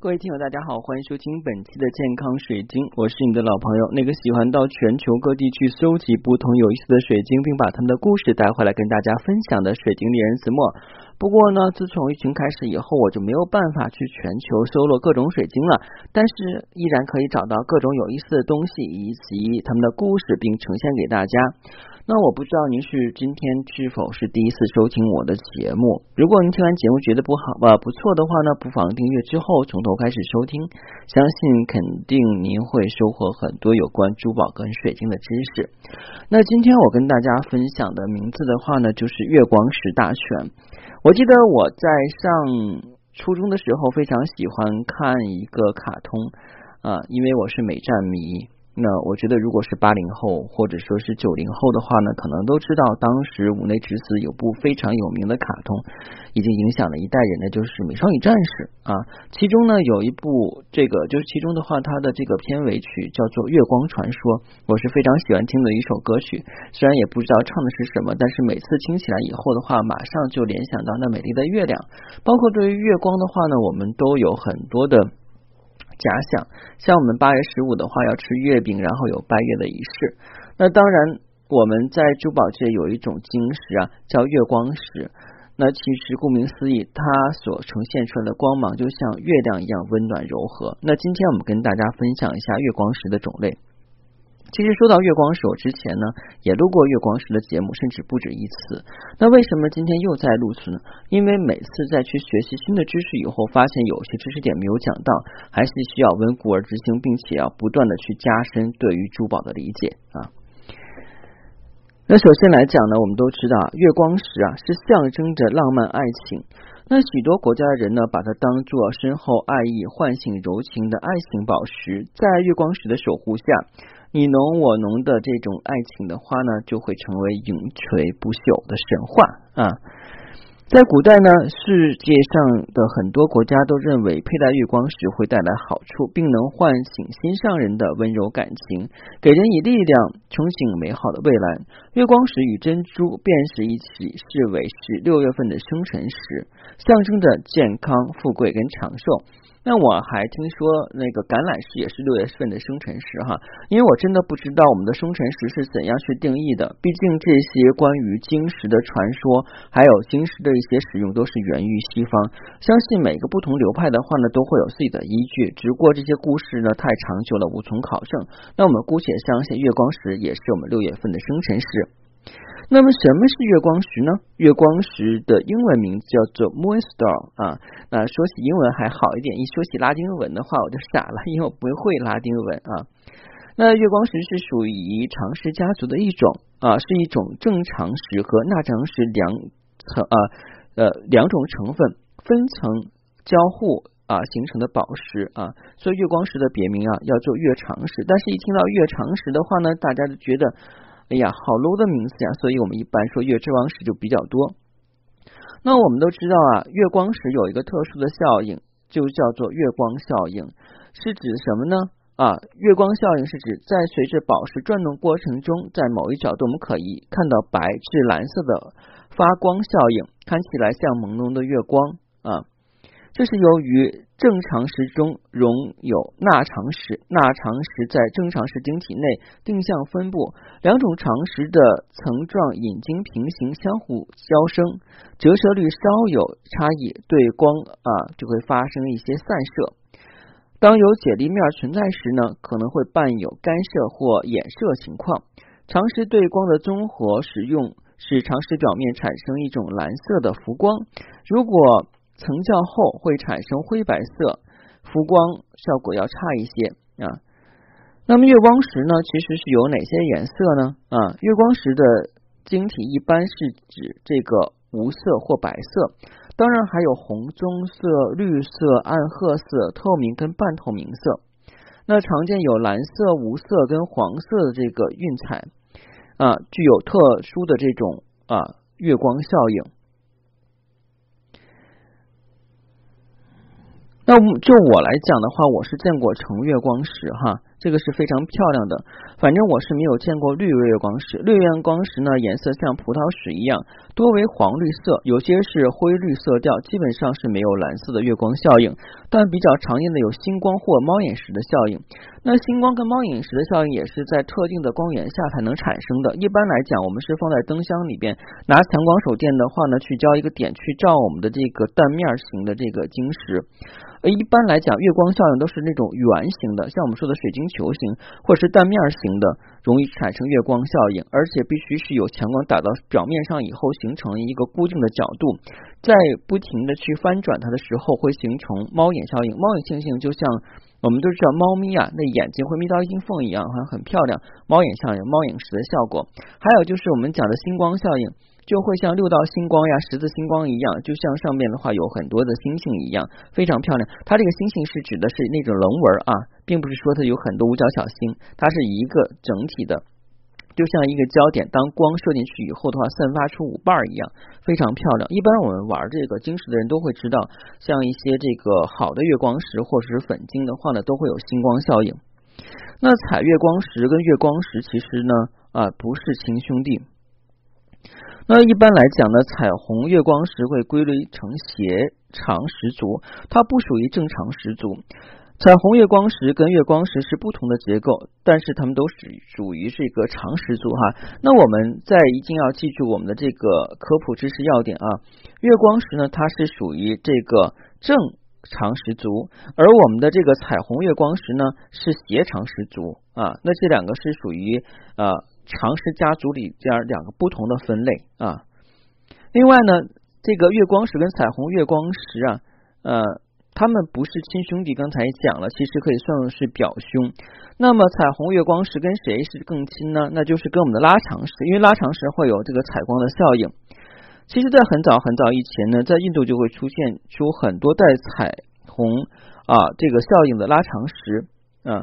各位听友，大家好，欢迎收听本期的健康水晶，我是你的老朋友，那个喜欢到全球各地去搜集不同有意思的水晶，并把他们的故事带回来跟大家分享的水晶猎人子墨。不过呢，自从疫情开始以后，我就没有办法去全球搜罗各种水晶了，但是依然可以找到各种有意思的东西以及他们的故事，并呈现给大家。那我不知道您是今天是否是第一次收听我的节目。如果您听完节目觉得不好呃不错的话呢，不妨订阅之后从头开始收听，相信肯定您会收获很多有关珠宝跟水晶的知识。那今天我跟大家分享的名字的话呢，就是月光石大全。我记得我在上初中的时候非常喜欢看一个卡通啊，因为我是美战迷。那我觉得，如果是八零后或者说是九零后的话呢，可能都知道当时五内直子有部非常有名的卡通，已经影响了一代人的就是《美少女战士》啊。其中呢有一部这个，就是其中的话，它的这个片尾曲叫做《月光传说》，我是非常喜欢听的一首歌曲。虽然也不知道唱的是什么，但是每次听起来以后的话，马上就联想到那美丽的月亮。包括对于月光的话呢，我们都有很多的。假想，像我们八月十五的话要吃月饼，然后有拜月的仪式。那当然，我们在珠宝界有一种晶石啊，叫月光石。那其实顾名思义，它所呈现出来的光芒就像月亮一样温暖柔和。那今天我们跟大家分享一下月光石的种类。其实说到月光石，我之前呢也录过月光石的节目，甚至不止一次。那为什么今天又在录制呢？因为每次在去学习新的知识以后，发现有些知识点没有讲到，还是需要温故而知新，并且要不断的去加深对于珠宝的理解啊。那首先来讲呢，我们都知道月光石啊是象征着浪漫爱情。那许多国家的人呢，把它当做深厚爱意、唤醒柔情的爱情宝石，在月光石的守护下。你侬我侬的这种爱情的话呢，就会成为永垂不朽的神话啊！在古代呢，世界上的很多国家都认为佩戴月光石会带来好处，并能唤醒心上人的温柔感情，给人以力量，憧憬美好的未来。月光石与珍珠便是一起视为是六月份的生辰石，象征着健康、富贵跟长寿。那我还听说那个橄榄石也是六月份的生辰石哈，因为我真的不知道我们的生辰石是怎样去定义的。毕竟这些关于晶石的传说，还有晶石的一些使用，都是源于西方。相信每个不同流派的话呢，都会有自己的依据。只不过这些故事呢太长久了，无从考证。那我们姑且相信月光石也是我们六月份的生辰石。那么什么是月光石呢？月光石的英文名字叫做 moonstone 啊。那说起英文还好一点，一说起拉丁文的话我就傻了，因为我不会拉丁文啊。那月光石是属于长石家族的一种啊，是一种正常石和钠长石两层啊呃两种成分分层交互啊形成的宝石啊，所以月光石的别名啊要做月长石。但是一听到月长石的话呢，大家就觉得。哎呀，好 low 的名字呀！所以我们一般说月之王石就比较多。那我们都知道啊，月光石有一个特殊的效应，就叫做月光效应，是指什么呢？啊，月光效应是指在随着宝石转动过程中，在某一角度我们可以看到白至蓝色的发光效应，看起来像朦胧的月光啊。这是由于正常石中容有钠长石，钠长石在正常石晶体内定向分布，两种长石的层状引晶平行，相互交生，折射率稍有差异，对光啊就会发生一些散射。当有解离面存在时呢，可能会伴有干涉或衍射情况。长石对光的综合使用，使长石表面产生一种蓝色的浮光。如果成较后会产生灰白色，浮光效果要差一些啊。那么月光石呢，其实是有哪些颜色呢？啊，月光石的晶体一般是指这个无色或白色，当然还有红棕色、绿色、暗褐色、透明跟半透明色。那常见有蓝色、无色跟黄色的这个晕彩啊，具有特殊的这种啊月光效应。那就我来讲的话，我是见过橙月光石哈。这个是非常漂亮的。反正我是没有见过绿月光石，绿月光石呢颜色像葡萄石一样，多为黄绿色，有些是灰绿色调，基本上是没有蓝色的月光效应。但比较常见的有星光或猫眼石的效应。那星光跟猫眼石的效应也是在特定的光源下才能产生的。一般来讲，我们是放在灯箱里边，拿强光手电的话呢，去交一个点去照我们的这个蛋面型的这个晶石。呃，一般来讲，月光效应都是那种圆形的，像我们说的水晶球形或者是蛋面型的，容易产生月光效应，而且必须是有强光打到表面上以后，形成一个固定的角度，在不停的去翻转它的时候，会形成猫眼效应。猫眼星星就像我们都知道，猫咪啊，那眼睛会眯到一缝一样，好像很漂亮。猫眼效应，猫眼石的效果，还有就是我们讲的星光效应。就会像六道星光呀、十字星光一样，就像上面的话有很多的星星一样，非常漂亮。它这个星星是指的是那种棱纹啊，并不是说它有很多五角小星，它是一个整体的，就像一个焦点。当光射进去以后的话，散发出五瓣儿一样，非常漂亮。一般我们玩这个晶石的人都会知道，像一些这个好的月光石或者是粉晶的话呢，都会有星光效应。那彩月光石跟月光石其实呢啊不是亲兄弟。那一般来讲呢，彩虹月光石会归类成斜长石族，它不属于正常石族。彩虹月光石跟月光石是不同的结构，但是它们都是属于这个长石族哈。那我们在一定要记住我们的这个科普知识要点啊。月光石呢，它是属于这个正常石族，而我们的这个彩虹月光石呢是斜长石族啊。那这两个是属于啊。长石家族里边两个不同的分类啊。另外呢，这个月光石跟彩虹月光石啊，呃，他们不是亲兄弟。刚才讲了，其实可以算是表兄。那么彩虹月光石跟谁是更亲呢？那就是跟我们的拉长石，因为拉长石会有这个采光的效应。其实，在很早很早以前呢，在印度就会出现出很多带彩虹啊这个效应的拉长石啊。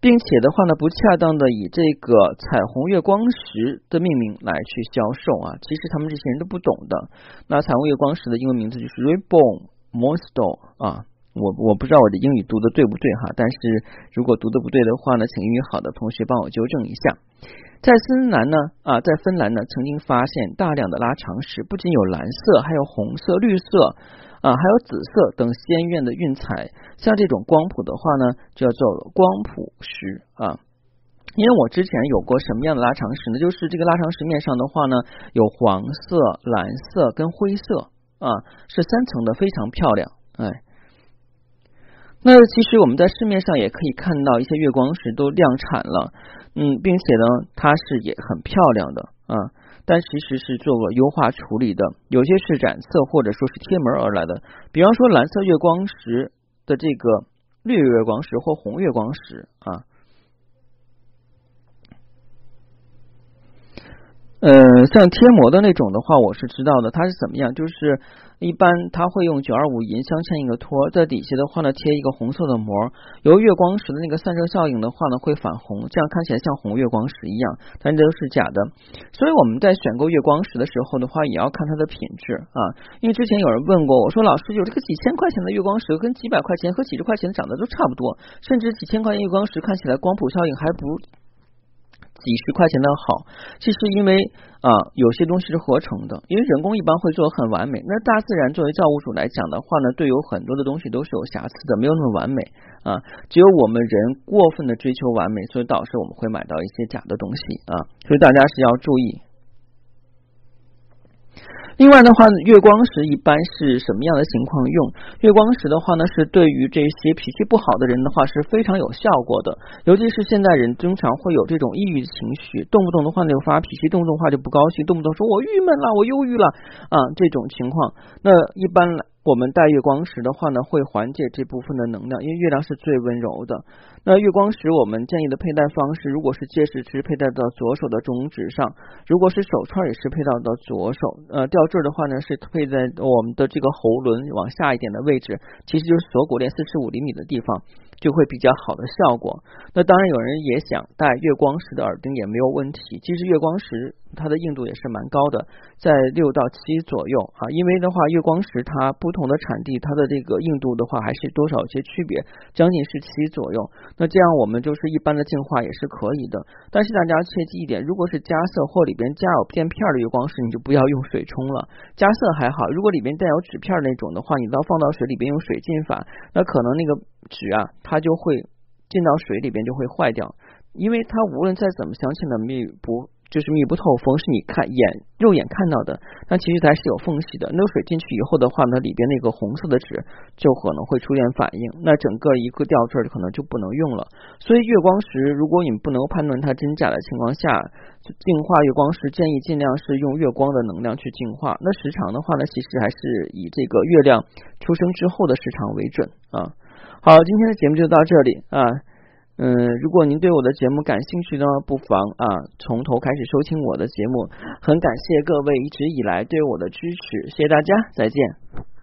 并且的话呢，不恰当的以这个彩虹月光石的命名来去销售啊，其实他们这些人都不懂的。那彩虹月光石的英文名字就是 Rainbow Moonstone 啊，我我不知道我的英语读的对不对哈，但是如果读的不对的话呢，请英语好的同学帮我纠正一下。在芬兰呢啊，在芬兰呢曾经发现大量的拉长石，不仅有蓝色，还有红色、绿色。啊，还有紫色等鲜艳的晕彩，像这种光谱的话呢，叫做光谱石啊。因为我之前有过什么样的拉长石呢？就是这个拉长石面上的话呢，有黄色、蓝色跟灰色啊，是三层的，非常漂亮。哎，那其实我们在市面上也可以看到一些月光石都量产了，嗯，并且呢，它是也很漂亮的啊。但其实是做过优化处理的，有些是染色或者说是贴门而来的。比方说蓝色月光石的这个绿月光石或红月光石啊。呃，像贴膜的那种的话，我是知道的。它是怎么样？就是一般它会用九二五银镶嵌一个托，在底下的话呢贴一个红色的膜。由月光石的那个散射效应的话呢会反红，这样看起来像红月光石一样，但这都是假的。所以我们在选购月光石的时候的话，也要看它的品质啊。因为之前有人问过我说，老师有这个几千块钱的月光石跟几百块钱和几十块钱长得都差不多，甚至几千块钱月光石看起来光谱效应还不。几十块钱的好，其实因为啊有些东西是合成的，因为人工一般会做很完美。那大自然作为造物主来讲的话呢，对有很多的东西都是有瑕疵的，没有那么完美啊。只有我们人过分的追求完美，所以导致我们会买到一些假的东西啊。所以大家是要注意。另外的话，月光石一般是什么样的情况用？月光石的话呢，是对于这些脾气不好的人的话是非常有效果的。尤其是现代人经常会有这种抑郁情绪，动不动的话就发脾气，动不动话就不高兴，动不动说我郁闷了，我忧郁了啊，这种情况，那一般来。我们戴月光石的话呢，会缓解这部分的能量，因为月亮是最温柔的。那月光石我们建议的佩戴方式，如果是戒指是佩戴到左手的中指上，如果是手串也是佩戴到左手。呃，吊坠的话呢，是佩在我们的这个喉轮往下一点的位置，其实就是锁骨链四十五厘米的地方。就会比较好的效果。那当然，有人也想戴月光石的耳钉也没有问题。其实月光石它的硬度也是蛮高的，在六到七左右啊。因为的话，月光石它不同的产地，它的这个硬度的话还是多少有些区别，将近是七左右。那这样我们就是一般的净化也是可以的。但是大家切记一点，如果是加色或里边加有垫片的月光石，你就不要用水冲了。加色还好，如果里边带有纸片那种的话，你到放到水里边用水浸法，那可能那个纸啊，它就会进到水里边就会坏掉，因为它无论再怎么镶嵌的密不。就是密不透风，是你看眼肉眼看到的，但其实它是有缝隙的。那水进去以后的话呢，里边那个红色的纸就可能会出现反应，那整个一个吊坠可能就不能用了。所以月光石，如果你不能判断它真假的情况下，净化月光石建议尽量是用月光的能量去净化。那时长的话呢，其实还是以这个月亮出生之后的时长为准啊。好，今天的节目就到这里啊。嗯，如果您对我的节目感兴趣呢，不妨啊从头开始收听我的节目。很感谢各位一直以来对我的支持，谢谢大家，再见。